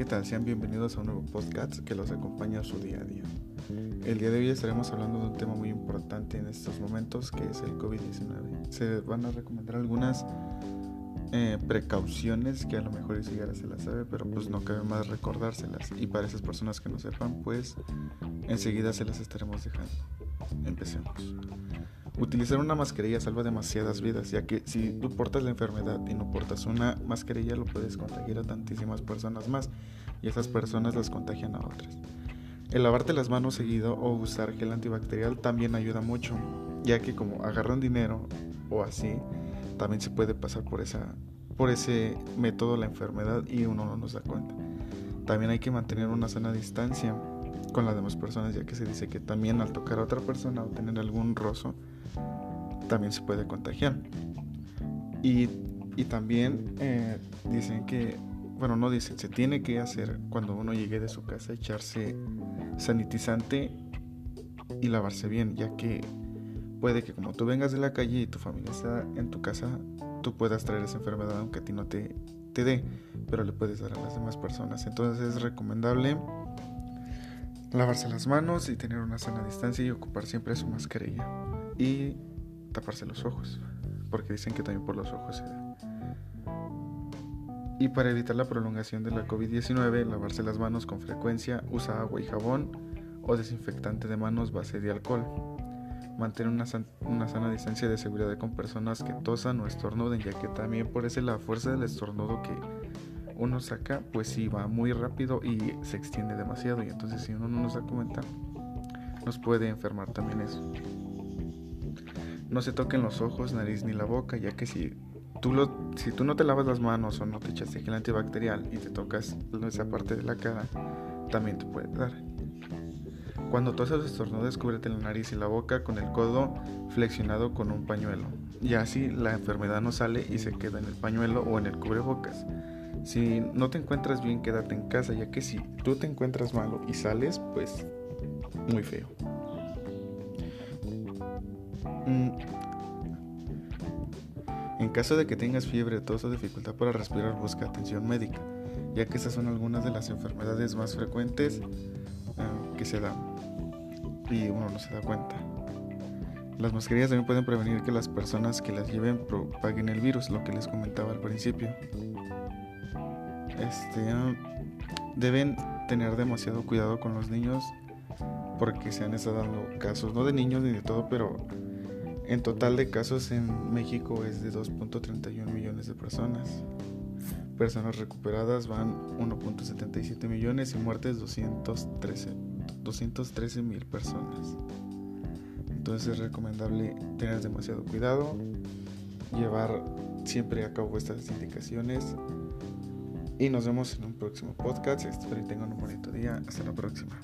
¿qué tal? Sean bienvenidos a un nuevo podcast que los acompaña a su día a día. El día de hoy estaremos hablando de un tema muy importante en estos momentos que es el COVID-19. Se van a recomendar algunas eh, precauciones que a lo mejor si ya se las sabe, pero pues no cabe más recordárselas. Y para esas personas que no sepan, pues enseguida se las estaremos dejando. Empecemos. Utilizar una mascarilla salva demasiadas vidas, ya que si tú portas la enfermedad y no portas una mascarilla, lo puedes contagiar a tantísimas personas más y esas personas las contagian a otras. El lavarte las manos seguido o usar gel antibacterial también ayuda mucho, ya que como agarran dinero o así, también se puede pasar por, esa, por ese método la enfermedad y uno no nos da cuenta. También hay que mantener una sana distancia con las demás personas, ya que se dice que también al tocar a otra persona o tener algún rozo, también se puede contagiar. Y, y también eh, dicen que, bueno, no dicen, se tiene que hacer cuando uno llegue de su casa, echarse sanitizante y lavarse bien, ya que puede que como tú vengas de la calle y tu familia está en tu casa, tú puedas traer esa enfermedad aunque a ti no te, te dé, pero le puedes dar a las demás personas. Entonces es recomendable lavarse las manos y tener una sana distancia y ocupar siempre su mascarilla. Y taparse los ojos, porque dicen que también por los ojos se da. Y para evitar la prolongación de la COVID-19, lavarse las manos con frecuencia, usa agua y jabón o desinfectante de manos base de alcohol. Mantener una, una sana distancia de seguridad con personas que tosan o estornuden, ya que también por eso la fuerza del estornudo que uno saca, pues sí va muy rápido y se extiende demasiado. Y entonces si uno no nos da cuenta, nos puede enfermar también eso. No se toquen los ojos, nariz ni la boca, ya que si tú, lo, si tú no te lavas las manos o no te echaste gel antibacterial y te tocas esa parte de la cara, también te puede dar. Cuando tosas o estornudes, cúbrete la nariz y la boca con el codo flexionado con un pañuelo. Y así la enfermedad no sale y se queda en el pañuelo o en el cubrebocas. Si no te encuentras bien, quédate en casa, ya que si tú te encuentras malo y sales, pues muy feo. Mm. En caso de que tengas fiebre, tos o dificultad para respirar, busca atención médica, ya que estas son algunas de las enfermedades más frecuentes ah, que se dan y uno no se da cuenta. Las mascarillas también pueden prevenir que las personas que las lleven propaguen el virus, lo que les comentaba al principio. Este, deben tener demasiado cuidado con los niños porque se han estado dando casos, no de niños ni de todo, pero en total de casos en México es de 2.31 millones de personas. Personas recuperadas van 1.77 millones y muertes 213 213 mil personas. Entonces es recomendable tener demasiado cuidado, llevar siempre a cabo estas indicaciones y nos vemos en un próximo podcast. Espero que tengan un bonito día. Hasta la próxima.